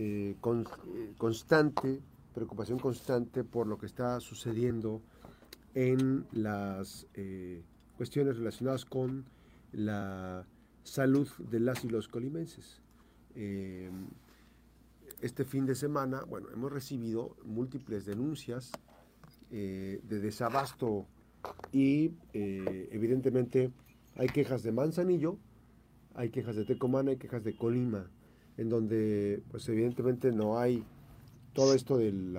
eh, constante, preocupación constante por lo que está sucediendo en las cuestiones relacionadas con la salud de las y los colimenses. este fin de semana, bueno, hemos recibido múltiples denuncias de desabasto y evidentemente hay quejas de Manzanillo, hay quejas de Tecomán, hay quejas de Colima, en donde pues evidentemente no hay todo esto del,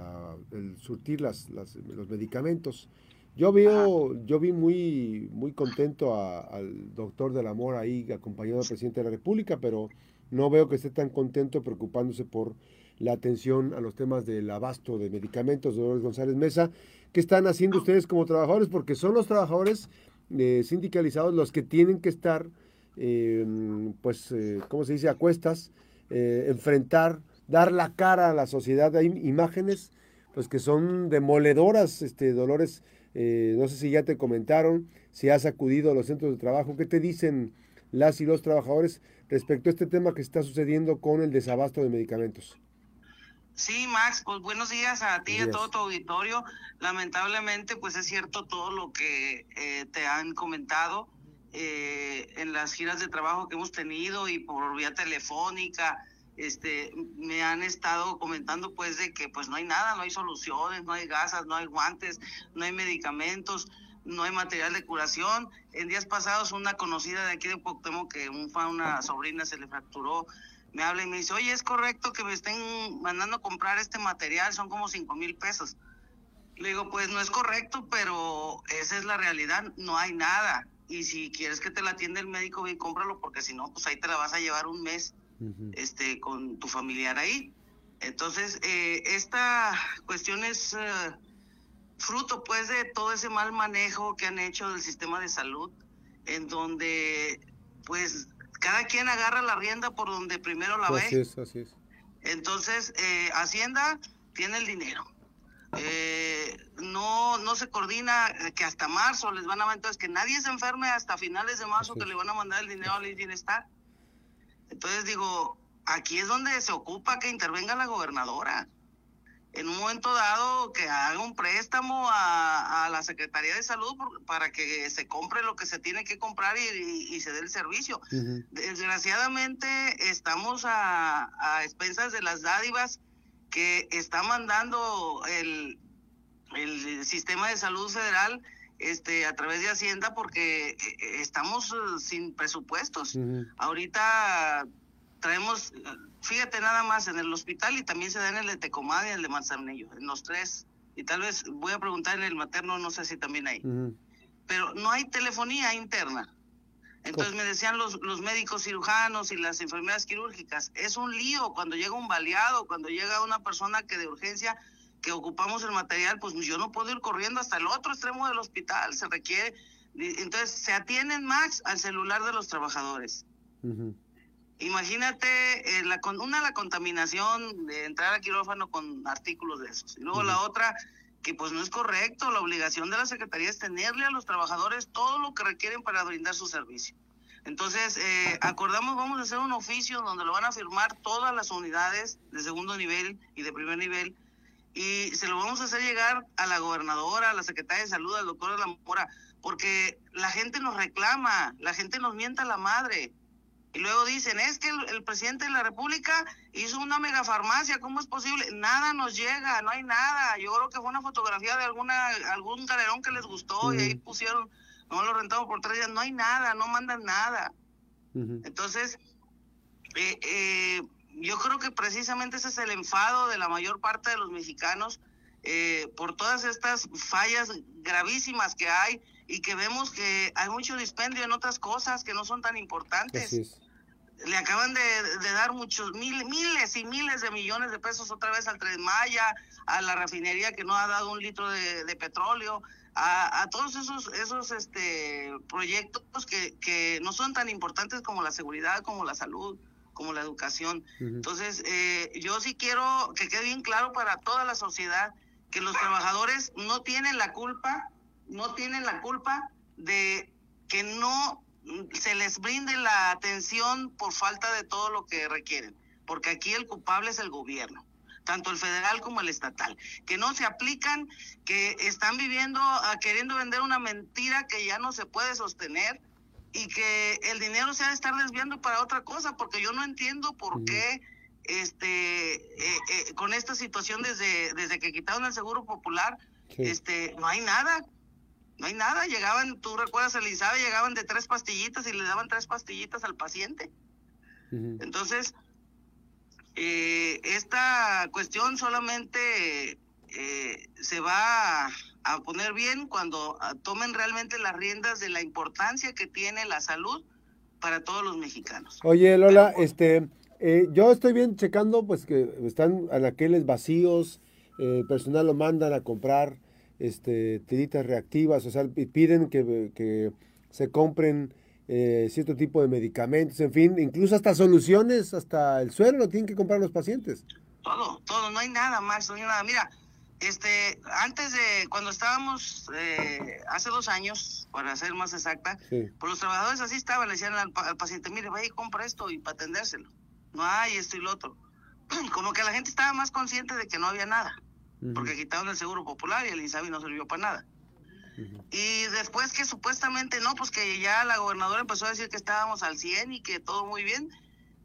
surtir las, los medicamentos. Yo veo, yo vi muy, muy contento al doctor del amor ahí acompañado al presidente de la República, pero no veo que esté tan contento preocupándose por la atención a los temas del abasto de medicamentos, Dolores González Mesa, ¿qué están haciendo ustedes como trabajadores? Porque son los trabajadores eh, sindicalizados los que tienen que estar, eh, pues, eh, ¿cómo se dice?, a cuestas, eh, enfrentar, dar la cara a la sociedad. Hay imágenes, pues, que son demoledoras, este, Dolores, no sé si ya te comentaron, si has acudido a los centros de trabajo, ¿qué te dicen las y los trabajadores respecto a este tema que está sucediendo con el desabasto de medicamentos? Sí, Max, pues buenos días a ti y a todo tu auditorio. Lamentablemente, pues es cierto todo lo que eh, te han comentado eh, en las giras de trabajo que hemos tenido y por vía telefónica. Este, me han estado comentando pues de que pues no hay nada, no hay soluciones, no hay gasas, no hay guantes, no hay medicamentos, no hay material de curación. En días pasados una conocida de aquí de Cuauhtémoc que un, una sobrina se le fracturó me habla y me dice, oye, ¿es correcto que me estén mandando a comprar este material? Son como cinco mil pesos. Le digo, pues no es correcto, pero esa es la realidad, no hay nada. Y si quieres que te la atienda el médico, y cómpralo, porque si no, pues ahí te la vas a llevar un mes este, con tu familiar ahí. Entonces, eh, esta cuestión es eh, fruto, pues, de todo ese mal manejo que han hecho del sistema de salud, en donde, pues, cada quien agarra la rienda por donde primero la ve. Así es, así es. Entonces, eh, Hacienda tiene el dinero. Eh, no no se coordina que hasta marzo les van a entonces que nadie se enferme hasta finales de marzo que le van a mandar el dinero al bienestar. Entonces digo, aquí es donde se ocupa que intervenga la gobernadora en un momento dado que haga un préstamo a, la Secretaría de Salud para que se compre lo que se tiene que comprar y, se dé el servicio. Desgraciadamente estamos a, a, expensas de las dádivas que está mandando el, el sistema de salud federal este a través de Hacienda porque eh, estamos eh, sin presupuestos. Ahorita traemos, fíjate nada más, en el hospital y también se da en el de Tecomán y el de Manzanillo, en los tres. Y tal vez voy a preguntar en el materno, no sé si también hay. Pero no hay telefonía interna. Entonces me decían los, los médicos cirujanos y las enfermeras quirúrgicas, es un lío cuando llega un baleado, cuando llega una persona que de urgencia, que ocupamos el material, pues yo no puedo ir corriendo hasta el otro extremo del hospital, se requiere, entonces se atienden más al celular de los trabajadores. Imagínate, eh, la, una, la contaminación de entrar a quirófano con artículos de esos. Y luego la otra, que pues no es correcto, la obligación de la Secretaría es tenerle a los trabajadores todo lo que requieren para brindar su servicio. Entonces, eh, acordamos, vamos a hacer un oficio donde lo van a firmar todas las unidades de segundo nivel y de primer nivel y se lo vamos a hacer llegar a la gobernadora, a la secretaria de salud, al doctor de la Mora, porque la gente nos reclama, la gente nos mienta la madre. Y luego dicen, es que el, presidente de la República hizo una megafarmacia, ¿cómo es posible? Nada nos llega, no hay nada. Yo creo que fue una fotografía de alguna algún galerón que les gustó y ahí pusieron, no lo rentamos por tres días, no hay nada, no mandan nada. Entonces, eh, eh, yo creo que precisamente ese es el enfado de la mayor parte de los mexicanos eh, por todas estas fallas gravísimas que hay y que vemos que hay mucho dispendio en otras cosas que no son tan importantes. Le acaban de, dar muchos mil, miles y miles de millones de pesos otra vez al Tren Maya, a la refinería que no ha dado un litro de, petróleo, a, todos esos esos este proyectos que, que no son tan importantes como la seguridad, como la salud, como la educación. Entonces, eh, yo sí quiero que quede bien claro para toda la sociedad que los trabajadores no tienen la culpa no tienen la culpa de que no se les brinde la atención por falta de todo lo que requieren. porque aquí el culpable es el gobierno tanto el federal como el estatal, que no se aplican, que están viviendo, ah, queriendo vender una mentira que ya no se puede sostener y que el dinero se ha de estar desviando para otra cosa, porque yo no entiendo por qué este eh, eh, con esta situación desde desde que quitaron el seguro popular este no hay nada no hay nada llegaban tú recuerdas Elizabeth llegaban de tres pastillitas y le daban tres pastillitas al paciente entonces eh, esta cuestión solamente eh, se va a, poner bien cuando ah, tomen realmente las riendas de la importancia que tiene la salud para todos los mexicanos. Oye, Lola, este, eh, yo estoy bien checando, pues que están anaqueles vacíos, el personal lo mandan a comprar este, tiritas reactivas, o sea, piden que, que se compren eh, cierto tipo de medicamentos, en fin, incluso hasta soluciones, hasta el suelo lo tienen que comprar los pacientes. Todo, todo, no hay nada más, no hay nada. Mira, este, antes de, cuando estábamos, eh, hace dos años, para ser más exacta, pues los trabajadores así estaban, le decían al, paciente, mire, vaya y compra esto y para atendérselo. No hay esto y lo otro. Como que la gente estaba más consciente de que no había nada, porque quitaron el seguro popular y el INSABI no sirvió para nada. Y después que supuestamente no, pues que ya la gobernadora empezó a decir que estábamos al 100 y que todo muy bien,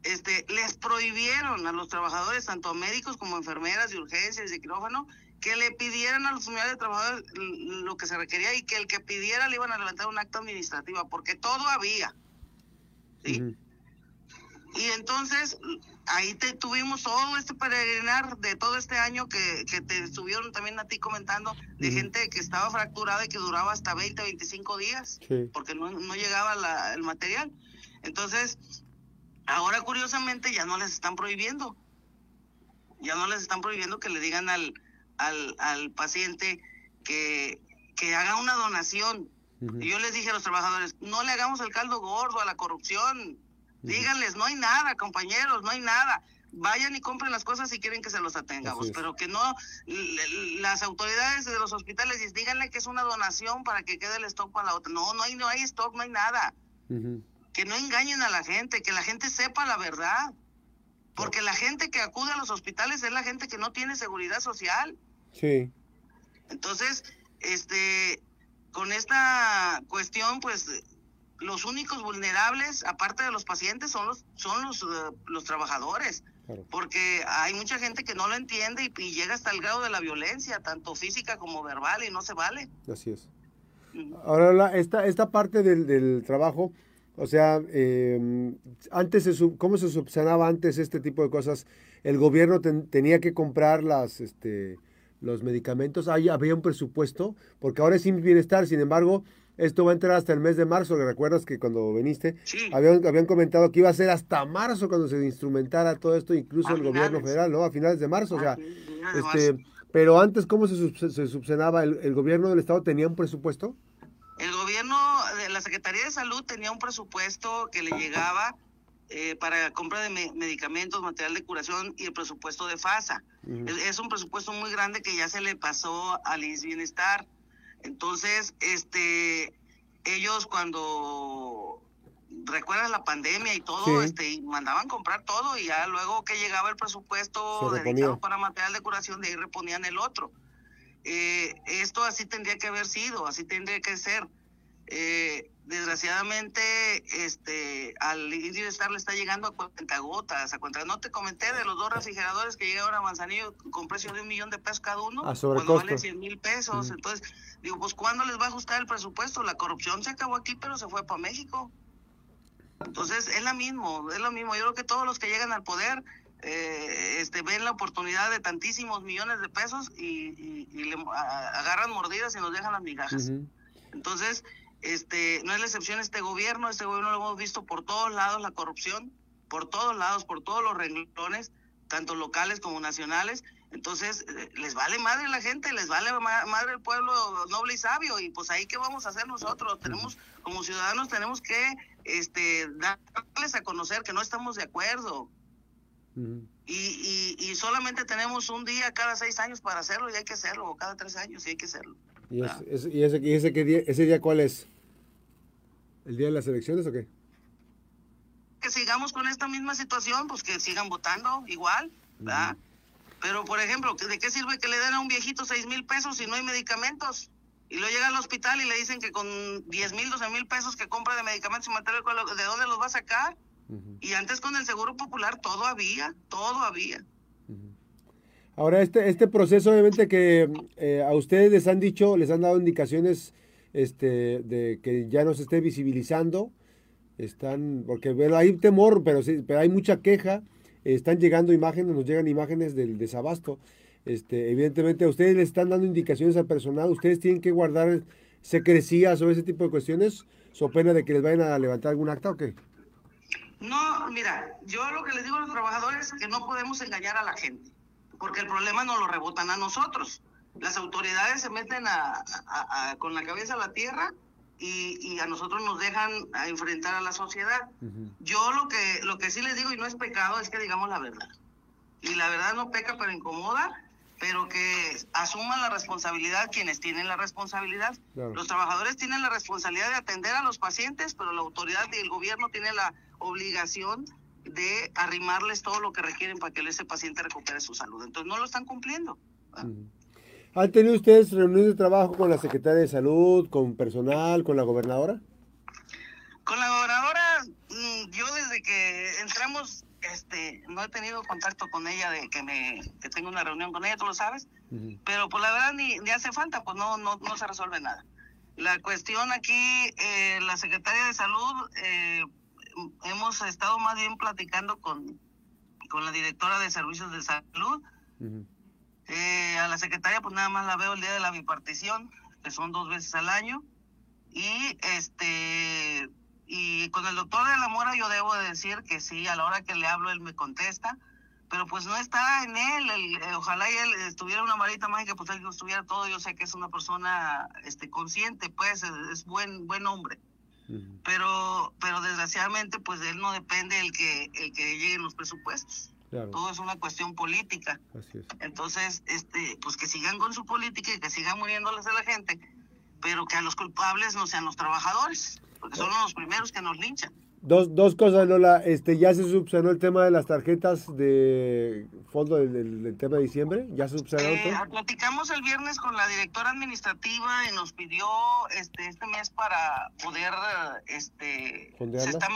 este, les prohibieron a los trabajadores, tanto médicos como enfermeras de urgencias, de quirófano, que le pidieran a los unidades de trabajadores lo que se requería y que el que pidiera le iban a levantar un acto administrativo, porque todo había. ¿sí? Y entonces ahí te tuvimos todo este peregrinar de todo este año que, que te estuvieron también a ti comentando de gente que estaba fracturada y que duraba hasta 20, 25 días porque no, no llegaba la, el material. Entonces, ahora curiosamente ya no les están prohibiendo. Ya no les están prohibiendo que le digan al, al, al paciente que, que haga una donación. Y yo les dije a los trabajadores, no le hagamos el caldo gordo a la corrupción Díganles, no hay nada, compañeros, no hay nada. Vayan y compren las cosas si quieren que se los atengamos, pero que no, las autoridades de los hospitales díganle que es una donación para que quede el stock para la otra. No, no hay, no hay stock, no hay nada. Que no engañen a la gente, que la gente sepa la verdad. Porque la gente que acude a los hospitales es la gente que no tiene seguridad social. Sí. Entonces, este, con esta cuestión, pues los únicos vulnerables, aparte de los pacientes, son los, son los, eh, los trabajadores. Porque hay mucha gente que no lo entiende y, llega hasta el grado de la violencia, tanto física como verbal, y no se vale. Así es. Ahora, esta, esta parte del, del trabajo, o sea, eh, antes se, ¿cómo se subsanaba antes este tipo de cosas? El gobierno tenía que comprar las, este, los medicamentos, ahí había un presupuesto, porque ahora es sin bienestar, sin embargo, esto va a entrar hasta el mes de marzo. ¿Recuerdas que cuando viniste habían, habían comentado que iba a ser hasta marzo cuando se instrumentara todo esto, incluso el gobierno federal, ¿no? A finales de marzo. o sea, este, pero antes, ¿cómo se, se subsanaba? ¿El, gobierno del Estado tenía un presupuesto? El gobierno de la Secretaría de Salud tenía un presupuesto que le llegaba eh, para compra de medicamentos, material de curación y el presupuesto de FASA. es, un presupuesto muy grande que ya se le pasó al INS Bienestar. Entonces, este, ellos cuando recuerdas la pandemia y todo, este, mandaban comprar todo y ya luego que llegaba el presupuesto dedicado para material de curación, de ahí reponían el otro. Eh, esto así tendría que haber sido, así tendría que ser. Eh, desgraciadamente, este, al Indio Star le está llegando a cuenta gotas, a cuenta. No te comenté de los dos refrigeradores que llegaron a Manzanillo con precio de un millón de pesos cada uno, a cuando valen 100 mil pesos. Entonces, digo, pues ¿cuándo les va a ajustar el presupuesto? La corrupción se acabó aquí, pero se fue para México. Entonces, es lo mismo, es lo mismo. Yo creo que todos los que llegan al poder eh, este, ven la oportunidad de tantísimos millones de pesos y, y, le agarran mordidas y nos dejan las migajas. Entonces, este, no es la excepción este gobierno, este gobierno lo hemos visto por todos lados, la corrupción, por todos lados, por todos los renglones, tanto locales como nacionales. Entonces, eh, les vale madre la gente, les vale madre el pueblo noble y sabio, y pues ahí qué vamos a hacer nosotros. Tenemos, como ciudadanos, tenemos que este, darles a conocer que no estamos de acuerdo. y, y, solamente tenemos un día cada seis años para hacerlo y hay que hacerlo, o cada tres años y hay que hacerlo. ¿Y, ese, y ese, ese, día, ese día cuál es? ¿El día de las elecciones o qué? que sigamos con esta misma situación, pues que sigan votando igual, ¿verdad? Pero, por ejemplo, ¿de qué sirve que le den a un viejito seis mil pesos si no hay medicamentos? Y luego llega al hospital y le dicen que con 10 mil, 12 mil pesos que compra de medicamentos y material, ¿de dónde los va a sacar? Y antes con el Seguro Popular todo había, todo había. Ahora, este, este proceso, obviamente, que eh, a ustedes les han dicho, les han dado indicaciones este, de que ya no se esté visibilizando, están, porque hay temor, pero, sí, pero hay mucha queja, están llegando imágenes, nos llegan imágenes del desabasto. Este, evidentemente, a ustedes les están dando indicaciones al personal, ustedes tienen que guardar secrecías o ese tipo de cuestiones, so pena de que les vayan a levantar algún acta o qué? No, mira, yo lo que les digo a los trabajadores es que no podemos engañar a la gente, porque el problema no lo rebotan a nosotros. Las autoridades se meten a, con la cabeza a la tierra y, a nosotros nos dejan a enfrentar a la sociedad. Yo lo que, lo que sí les digo, y no es pecado, es que digamos la verdad. Y la verdad no peca, pero incomoda, pero que asuman la responsabilidad quienes tienen la responsabilidad. Los trabajadores tienen la responsabilidad de atender a los pacientes, pero la autoridad y el gobierno tienen la obligación de arrimarles todo lo que requieren para que ese paciente recupere su salud. Entonces no lo están cumpliendo. ¿Han tenido ustedes reuniones de trabajo con la Secretaria de Salud, con personal, con la gobernadora? Con la gobernadora, mm, yo desde que entramos, este, no he tenido contacto con ella de que me que tengo una reunión con ella, tú lo sabes, pero pues la verdad ni, ni, hace falta, pues no, no, no se resuelve nada. La cuestión aquí, eh, la Secretaria de Salud, eh, hemos estado más bien platicando con, con la directora de Servicios de Salud. Eh, a la secretaria pues nada más la veo el día de la bipartición, que son dos veces al año. Y este y con el doctor de la Mora yo debo decir que sí, a la hora que le hablo él me contesta, pero pues no está en él, eh, ojalá y él estuviera una marita mágica, pues él estuviera todo, yo sé que es una persona este consciente, pues es, buen buen hombre. Pero pero desgraciadamente pues de él no depende el que el que lleguen los presupuestos. Todo es una cuestión política. Entonces, este, pues que sigan con su política y que sigan muriéndoles a la gente, pero que a los culpables no sean los trabajadores, porque son los primeros que nos linchan. Dos, dos cosas, Lola. Este, ¿Ya se subsanó el tema de las tarjetas de fondo del, tema de diciembre? ¿Ya se subsanó eh, Platicamos el viernes con la directora administrativa y nos pidió este, este mes para poder, este, se, está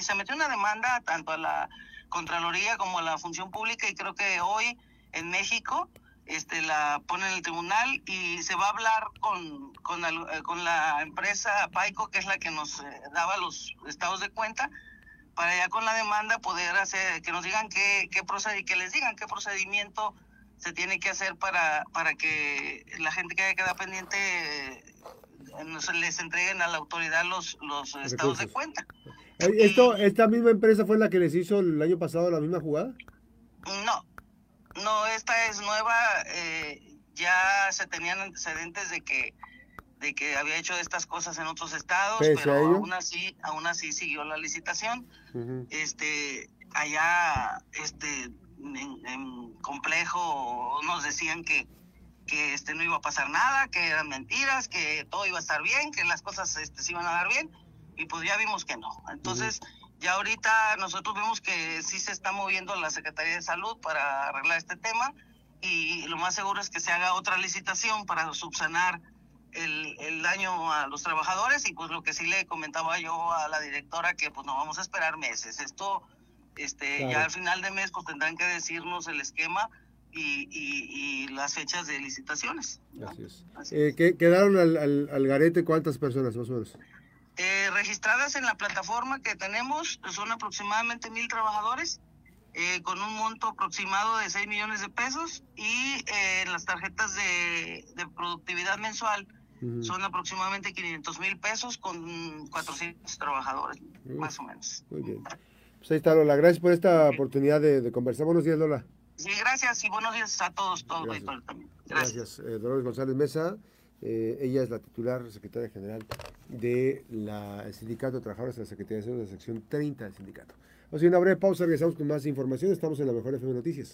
se metió una demanda tanto a la Contraloría como a la Función Pública y creo que hoy en México este, la pone en el tribunal y se va a hablar con, con, eh, con la empresa Paico, que es la que nos eh, daba los estados de cuenta, para ya con la demanda poder hacer, que nos digan qué, qué proced que les digan qué procedimiento se tiene que hacer para, para que la gente que haya quedado pendiente eh, les entreguen a la autoridad los, los estados de cuenta. ¿Esto, ¿Esta misma empresa fue la que les hizo el año pasado la misma jugada? No, no, esta es nueva. Eh, ya se tenían antecedentes de que de que había hecho estas cosas en otros estados, pero aún así, aún así siguió la licitación. Este, allá, este, en, complejo nos decían que que este no iba a pasar nada, que eran mentiras, que todo iba a estar bien, que las cosas este, se iban a dar bien y pues ya vimos que no. Entonces, ya ahorita nosotros vemos que sí se está moviendo la Secretaría de Salud para arreglar este tema y lo más seguro es que se haga otra licitación para subsanar el, el daño a los trabajadores y pues lo que sí le comentaba yo a la directora que pues no vamos a esperar meses. Esto, este, ya al final de mes pues tendrán que decirnos el esquema y, y, las fechas de licitaciones. Así es. Eh, ¿Quedaron al, al, al garete cuántas personas más o menos? Eh, registradas en la plataforma que tenemos son aproximadamente mil trabajadores eh, con un monto aproximado de 6 millones de pesos y eh, las tarjetas de, productividad mensual son aproximadamente 500 mil pesos con 400 trabajadores, más o menos. Muy bien. Pues ahí está Lola, gracias por esta oportunidad de, conversar. Buenos días Lola. Sí, gracias y buenos días a todos, gracias. también. Gracias. gracias. Dolores González Mesa. Eh, ella es la titular secretaria general del Sindicato de Trabajadores de la Secretaría de Salud de la sección 30 del sindicato. Vamos a una breve pausa, regresamos con más información. Estamos en la Mejor FM Noticias.